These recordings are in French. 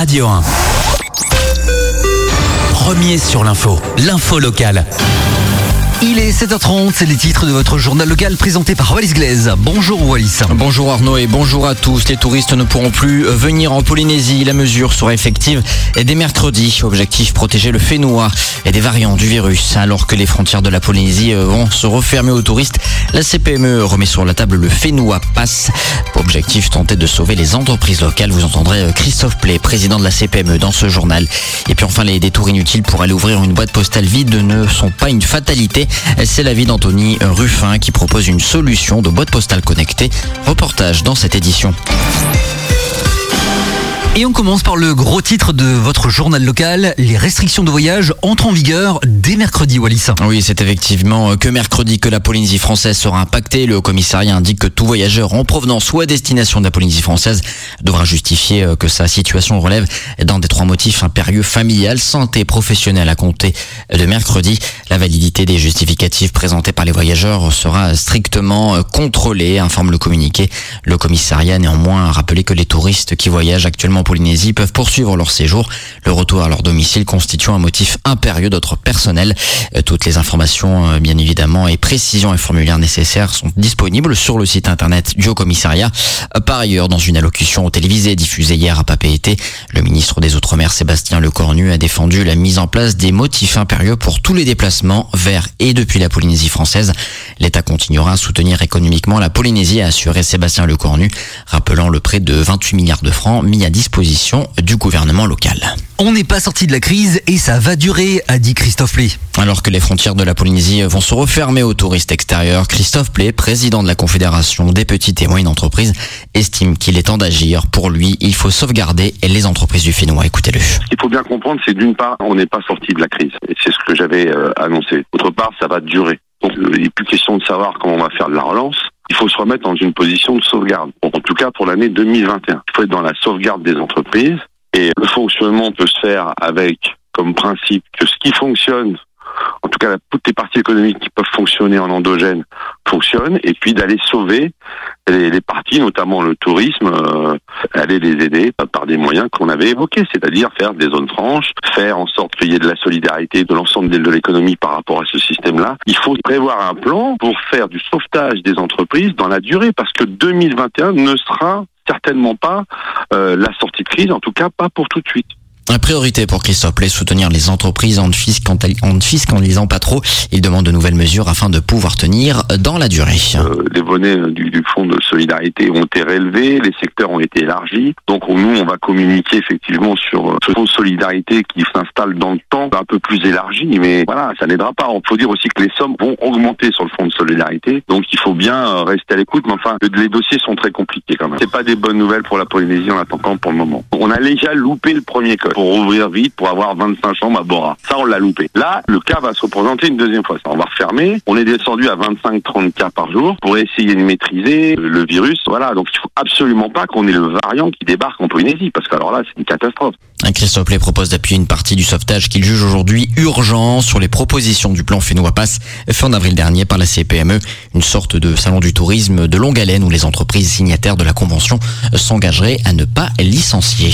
Radio 1. Premier sur l'info, l'info locale. Il est 7h30, c'est les titres de votre journal local présenté par Wallis Glaise. Bonjour Wallis. Bonjour Arnaud et bonjour à tous. Les touristes ne pourront plus venir en Polynésie. La mesure sera effective dès mercredi. Objectif protéger le Fénois et des variants du virus. Alors que les frontières de la Polynésie vont se refermer aux touristes, la CPME remet sur la table le Fénois Pass. Objectif tenter de sauver les entreprises locales. Vous entendrez Christophe Play, président de la CPME dans ce journal. Et puis enfin, les détours inutiles pour aller ouvrir une boîte postale vide ne sont pas une fatalité. C'est l'avis d'Anthony Ruffin qui propose une solution de boîte postale connectée. Reportage dans cette édition. Et on commence par le gros titre de votre journal local. Les restrictions de voyage entrent en vigueur dès mercredi, Wallis. Oui, c'est effectivement que mercredi que la Polynésie française sera impactée. Le commissariat indique que tout voyageur en provenance ou à destination de la Polynésie française devra justifier que sa situation relève d'un des trois motifs impérieux familial, santé professionnelle à compter de mercredi. La validité des justificatifs présentés par les voyageurs sera strictement contrôlée, informe le communiqué. Le commissariat a néanmoins rappelé que les touristes qui voyagent actuellement Polynésie peuvent poursuivre leur séjour. Le retour à leur domicile constitue un motif impérieux d'autre personnel. Toutes les informations, bien évidemment, et précisions et formulaires nécessaires sont disponibles sur le site internet du Haut Commissariat. Par ailleurs, dans une allocution télévisée diffusée hier à Papeete, le ministre des Outre-mer Sébastien Lecornu a défendu la mise en place des motifs impérieux pour tous les déplacements vers et depuis la Polynésie française. L'État continuera à soutenir économiquement la Polynésie, a assuré Sébastien Lecornu, rappelant le prêt de 28 milliards de francs mis à disposition du gouvernement local. On n'est pas sorti de la crise et ça va durer, a dit Christophe Play. Alors que les frontières de la Polynésie vont se refermer aux touristes extérieurs, Christophe Play, président de la Confédération des petites et moyennes entreprises, estime qu'il est temps d'agir. Pour lui, il faut sauvegarder les entreprises du Fénois. Écoutez-le. Ce qu'il faut bien comprendre, c'est d'une part, on n'est pas sorti de la crise. Et c'est ce que j'avais euh, annoncé. D'autre part, ça va durer. Donc, il n'est plus question de savoir comment on va faire de la relance. Il faut se remettre dans une position de sauvegarde. en tout cas, pour l'année 2021. Il faut être dans la sauvegarde des entreprises. Et le fonctionnement peut se faire avec comme principe que ce qui fonctionne, en tout cas toutes les parties économiques qui peuvent fonctionner en endogène fonctionnent, et puis d'aller sauver les, parties, notamment le tourisme, euh, aller les aider par des moyens qu'on avait évoqués, c'est-à-dire faire des zones franches, faire en sorte qu'il y ait de la solidarité de l'ensemble de l'économie par rapport à ce système-là. Il faut prévoir un plan pour faire du sauvetage des entreprises dans la durée, parce que 2021 ne sera certainement pas euh, la sortie de crise, en tout cas pas pour tout de suite. La priorité pour Christophe Play, soutenir les entreprises en ne fiscalisant pas trop. Il demande de nouvelles mesures afin de pouvoir tenir dans la durée. Euh, les bonnets du, du, fonds de solidarité ont été relevés, les secteurs ont été élargis. Donc nous, on va communiquer effectivement sur ce fonds de solidarité qui s'installe dans le temps, un peu plus élargi, mais voilà, ça n'aidera pas. Il faut dire aussi que les sommes vont augmenter sur le fonds de solidarité. Donc il faut bien rester à l'écoute, mais enfin, les dossiers sont très compliqués quand même. C'est pas des bonnes nouvelles pour la Polynésie en attendant pour le moment. On a déjà loupé le premier code pour ouvrir vite, pour avoir 25 chambres à Bora. Ça, on l'a loupé. Là, le cas va se représenter une deuxième fois. On va refermer. On est descendu à 25-30 cas par jour pour essayer de maîtriser le virus. Voilà, donc il faut absolument pas qu'on ait le variant qui débarque en Polynésie, parce qu'alors là, c'est une catastrophe. Christophe Play propose d'appuyer une partie du sauvetage qu'il juge aujourd'hui urgent sur les propositions du plan Fénois Pass fin d'avril dernier par la CPME, une sorte de salon du tourisme de longue haleine où les entreprises signataires de la convention s'engageraient à ne pas licencier.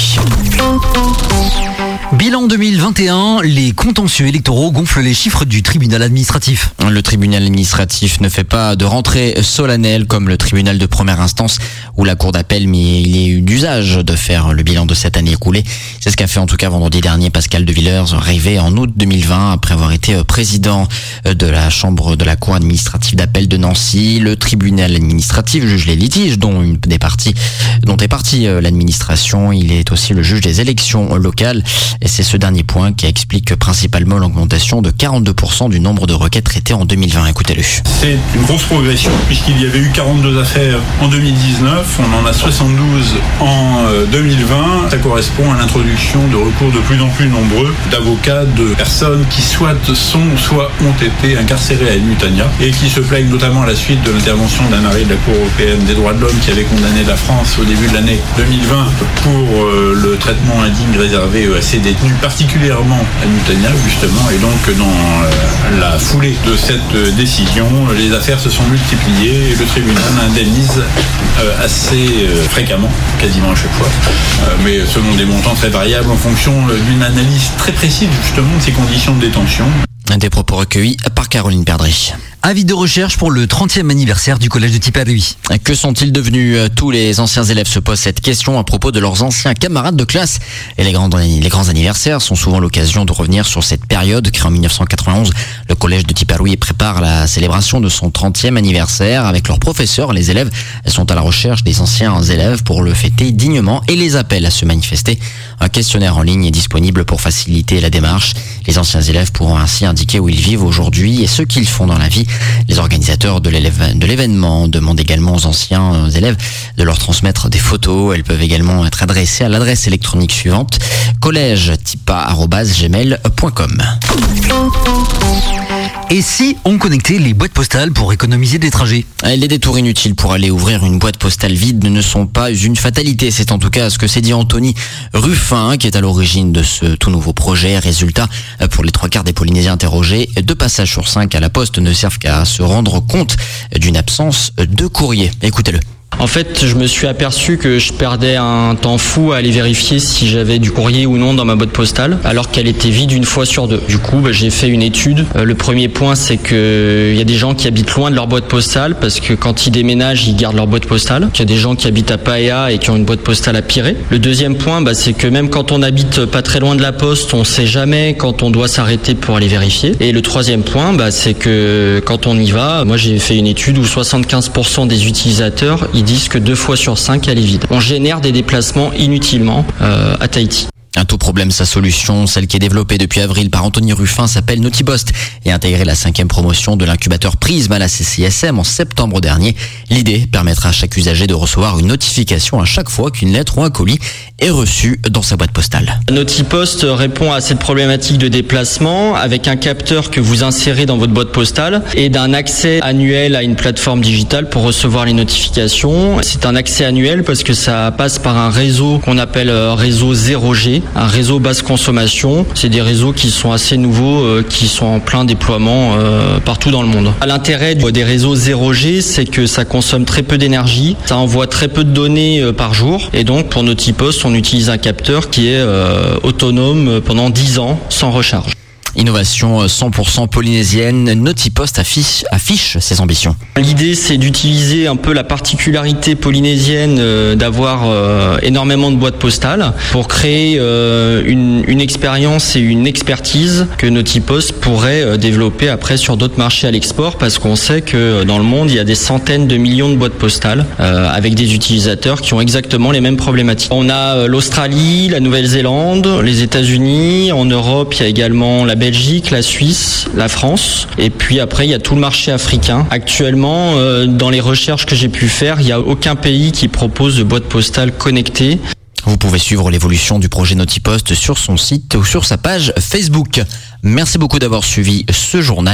Thank you. Bilan 2021, les contentieux électoraux gonflent les chiffres du tribunal administratif. Le tribunal administratif ne fait pas de rentrée solennelle comme le tribunal de première instance ou la cour d'appel, mais il est eu d'usage de faire le bilan de cette année écoulée. C'est ce qu'a fait en tout cas vendredi dernier Pascal de Villers, arrivé en août 2020 après avoir été président de la chambre de la cour administrative d'appel de Nancy. Le tribunal administratif juge les litiges dont des parties, dont est partie l'administration. Il est aussi le juge des élections locales. Et c'est ce dernier point qui explique principalement l'augmentation de 42% du nombre de requêtes traitées en 2020. Écoutez-le. C'est une grosse progression puisqu'il y avait eu 42 affaires en 2019, on en a 72 en 2020. Ça correspond à l'introduction de recours de plus en plus nombreux d'avocats, de personnes qui soit sont, soit ont été incarcérées à Mutania et qui se plaignent notamment à la suite de l'intervention d'un arrêt de la Cour européenne des droits de l'homme qui avait condamné la France au début de l'année 2020 pour le traitement indigne réservé à ces détenus, particulièrement à Nutania justement, et donc dans euh, la foulée de cette décision, les affaires se sont multipliées et le tribunal indemnise euh, assez euh, fréquemment, quasiment à chaque fois, mais selon des montants très variables en fonction d'une analyse très précise justement de ces conditions de détention. Des propos recueillis par Caroline Perdry. Avis de recherche pour le 30e anniversaire du collège de Tiparuy. Que sont-ils devenus Tous les anciens élèves se posent cette question à propos de leurs anciens camarades de classe. Et les grands, les grands anniversaires sont souvent l'occasion de revenir sur cette période créée en 1991. Le collège de Tiparuy prépare la célébration de son 30e anniversaire avec leurs professeurs. Les élèves sont à la recherche des anciens élèves pour le fêter dignement et les appellent à se manifester. Un questionnaire en ligne est disponible pour faciliter la démarche. Les anciens élèves pourront ainsi indiquer où ils vivent aujourd'hui et ce qu'ils font dans la vie. Les organisateurs de l'événement demandent également aux anciens élèves de leur transmettre des photos. Elles peuvent également être adressées à l'adresse électronique suivante collège et si on connectait les boîtes postales pour économiser des trajets Les détours inutiles pour aller ouvrir une boîte postale vide ne sont pas une fatalité. C'est en tout cas ce que s'est dit Anthony Ruffin, qui est à l'origine de ce tout nouveau projet. Résultat, pour les trois quarts des Polynésiens interrogés, deux passages sur cinq à la poste ne servent qu'à se rendre compte d'une absence de courrier. Écoutez-le. En fait, je me suis aperçu que je perdais un temps fou à aller vérifier si j'avais du courrier ou non dans ma boîte postale, alors qu'elle était vide une fois sur deux. Du coup, bah, j'ai fait une étude. Euh, le premier point, c'est que il y a des gens qui habitent loin de leur boîte postale parce que quand ils déménagent, ils gardent leur boîte postale. Il y a des gens qui habitent à Paea et qui ont une boîte postale à Pirée. Le deuxième point, bah, c'est que même quand on habite pas très loin de la poste, on sait jamais quand on doit s'arrêter pour aller vérifier. Et le troisième point, bah, c'est que quand on y va, moi j'ai fait une étude où 75% des utilisateurs disent que deux fois sur cinq, elle est vide. On génère des déplacements inutilement euh, à Tahiti. Un tout problème, sa solution, celle qui est développée depuis avril par Anthony Ruffin, s'appelle Nautibost et a intégré la cinquième promotion de l'incubateur Prism à la CCSM en septembre dernier. L'idée permettra à chaque usager de recevoir une notification à chaque fois qu'une lettre ou un colis est reçu dans sa boîte postale. Nautipost répond à cette problématique de déplacement avec un capteur que vous insérez dans votre boîte postale et d'un accès annuel à une plateforme digitale pour recevoir les notifications. C'est un accès annuel parce que ça passe par un réseau qu'on appelle euh, réseau 0G un réseau basse consommation. C'est des réseaux qui sont assez nouveaux, euh, qui sont en plein déploiement euh, partout dans le monde. L'intérêt des réseaux 0G, c'est que ça consomme très peu d'énergie, ça envoie très peu de données euh, par jour, et donc pour Notipost, on utilise un capteur qui est autonome pendant 10 ans sans recharge. Innovation 100% polynésienne, Notipost affiche, affiche ses ambitions. L'idée c'est d'utiliser un peu la particularité polynésienne euh, d'avoir euh, énormément de boîtes postales pour créer euh, une, expérience et une expertise que Notipost pourrait développer après sur d'autres marchés à l'export parce qu'on sait que dans le monde il y a des centaines de millions de boîtes postales avec des utilisateurs qui ont exactement les mêmes problématiques. On a l'Australie, la Nouvelle-Zélande, les États-Unis, en Europe il y a également la Belgique, la Suisse, la France. Et puis après, il y a tout le marché africain. Actuellement, euh, dans les recherches que j'ai pu faire, il n'y a aucun pays qui propose de boîte postale connectée. Vous pouvez suivre l'évolution du projet Notipost sur son site ou sur sa page Facebook. Merci beaucoup d'avoir suivi ce journal.